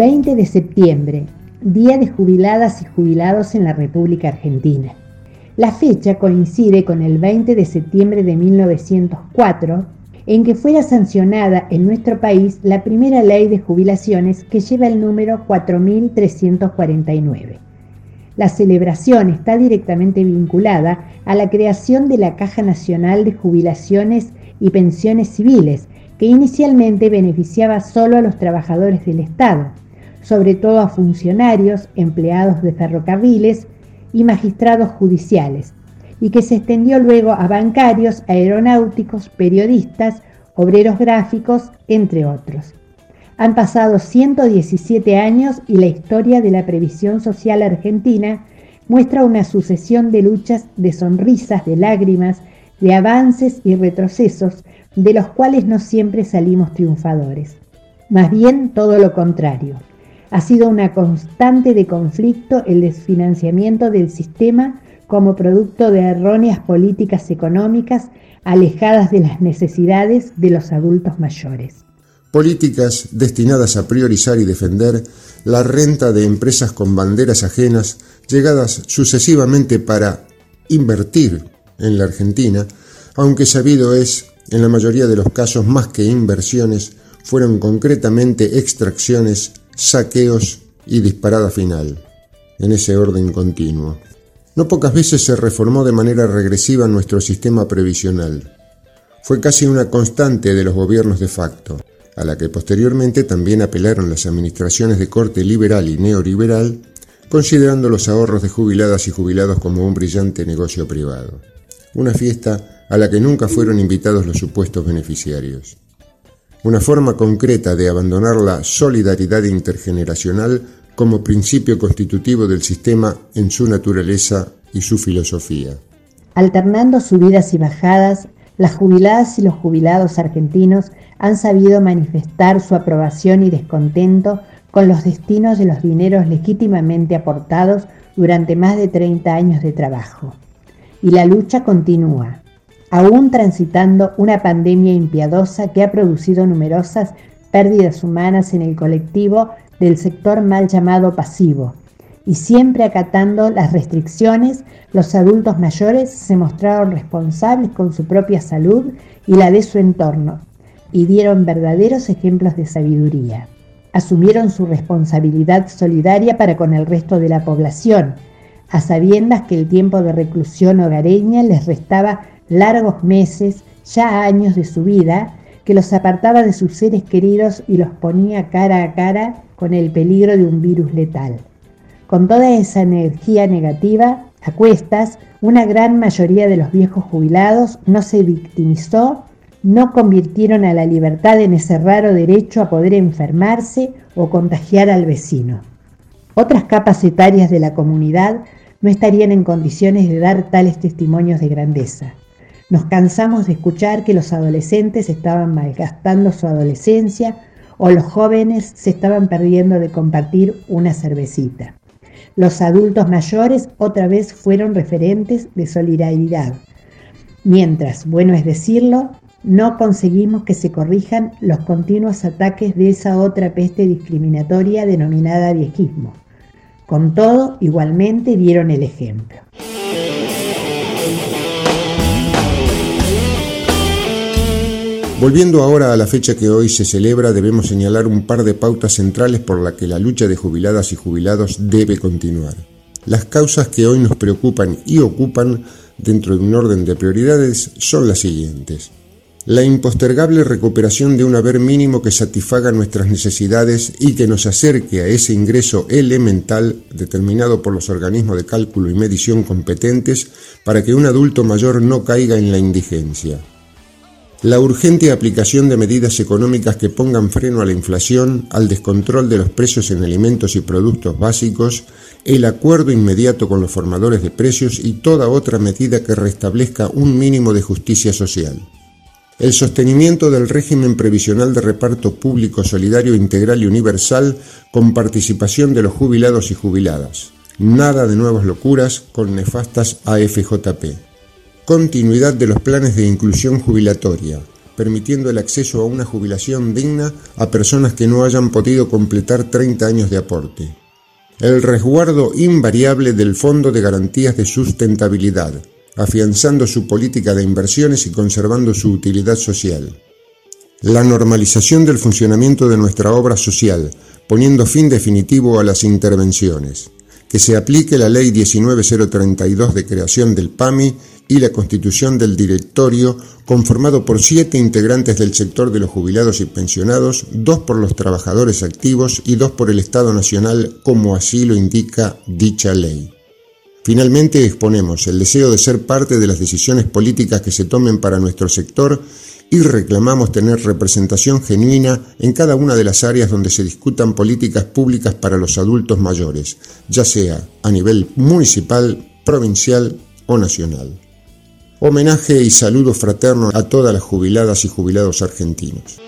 de septiembre, Día de Jubiladas y Jubilados en la República Argentina. La fecha coincide con el 20 de septiembre de 1904, en que fuera sancionada en nuestro país la primera ley de jubilaciones que lleva el número 4349. La celebración está directamente vinculada a la creación de la Caja Nacional de Jubilaciones y Pensiones Civiles, que inicialmente beneficiaba solo a los trabajadores del Estado, sobre todo a funcionarios, empleados de ferrocarriles y magistrados judiciales, y que se extendió luego a bancarios, aeronáuticos, periodistas, obreros gráficos, entre otros. Han pasado 117 años y la historia de la previsión social argentina muestra una sucesión de luchas, de sonrisas, de lágrimas, de avances y retrocesos, de los cuales no siempre salimos triunfadores. Más bien todo lo contrario. Ha sido una constante de conflicto el desfinanciamiento del sistema como producto de erróneas políticas económicas alejadas de las necesidades de los adultos mayores. Políticas destinadas a priorizar y defender la renta de empresas con banderas ajenas, llegadas sucesivamente para invertir en la Argentina, aunque sabido es, en la mayoría de los casos más que inversiones, fueron concretamente extracciones, saqueos y disparada final, en ese orden continuo. No pocas veces se reformó de manera regresiva nuestro sistema previsional. Fue casi una constante de los gobiernos de facto a la que posteriormente también apelaron las administraciones de corte liberal y neoliberal, considerando los ahorros de jubiladas y jubilados como un brillante negocio privado. Una fiesta a la que nunca fueron invitados los supuestos beneficiarios. Una forma concreta de abandonar la solidaridad intergeneracional como principio constitutivo del sistema en su naturaleza y su filosofía. Alternando subidas y bajadas, las jubiladas y los jubilados argentinos han sabido manifestar su aprobación y descontento con los destinos de los dineros legítimamente aportados durante más de 30 años de trabajo. Y la lucha continúa, aún transitando una pandemia impiadosa que ha producido numerosas pérdidas humanas en el colectivo del sector mal llamado pasivo. Y siempre acatando las restricciones, los adultos mayores se mostraron responsables con su propia salud y la de su entorno, y dieron verdaderos ejemplos de sabiduría. Asumieron su responsabilidad solidaria para con el resto de la población, a sabiendas que el tiempo de reclusión hogareña les restaba largos meses, ya años de su vida, que los apartaba de sus seres queridos y los ponía cara a cara con el peligro de un virus letal. Con toda esa energía negativa, a cuestas, una gran mayoría de los viejos jubilados no se victimizó no convirtieron a la libertad en ese raro derecho a poder enfermarse o contagiar al vecino. Otras capas etarias de la comunidad no estarían en condiciones de dar tales testimonios de grandeza. Nos cansamos de escuchar que los adolescentes estaban malgastando su adolescencia o los jóvenes se estaban perdiendo de compartir una cervecita. Los adultos mayores otra vez fueron referentes de solidaridad, mientras, bueno es decirlo, no conseguimos que se corrijan los continuos ataques de esa otra peste discriminatoria denominada viejismo. Con todo, igualmente dieron el ejemplo. Volviendo ahora a la fecha que hoy se celebra, debemos señalar un par de pautas centrales por las que la lucha de jubiladas y jubilados debe continuar. Las causas que hoy nos preocupan y ocupan dentro de un orden de prioridades son las siguientes la impostergable recuperación de un haber mínimo que satisfaga nuestras necesidades y que nos acerque a ese ingreso elemental determinado por los organismos de cálculo y medición competentes para que un adulto mayor no caiga en la indigencia. La urgente aplicación de medidas económicas que pongan freno a la inflación, al descontrol de los precios en alimentos y productos básicos, el acuerdo inmediato con los formadores de precios y toda otra medida que restablezca un mínimo de justicia social el sostenimiento del régimen previsional de reparto público solidario integral y universal con participación de los jubilados y jubiladas. Nada de nuevas locuras con nefastas AFJP. Continuidad de los planes de inclusión jubilatoria, permitiendo el acceso a una jubilación digna a personas que no hayan podido completar 30 años de aporte. El resguardo invariable del Fondo de Garantías de Sustentabilidad, afianzando su política de inversiones y conservando su utilidad social. La normalización del funcionamiento de nuestra obra social, poniendo fin definitivo a las intervenciones. Que se aplique la Ley 19032 de creación del PAMI y la constitución del directorio conformado por siete integrantes del sector de los jubilados y pensionados, dos por los trabajadores activos y dos por el Estado Nacional, como así lo indica dicha ley. Finalmente exponemos el deseo de ser parte de las decisiones políticas que se tomen para nuestro sector y reclamamos tener representación genuina en cada una de las áreas donde se discutan políticas públicas para los adultos mayores, ya sea a nivel municipal, provincial o nacional. Homenaje y saludo fraterno a todas las jubiladas y jubilados argentinos.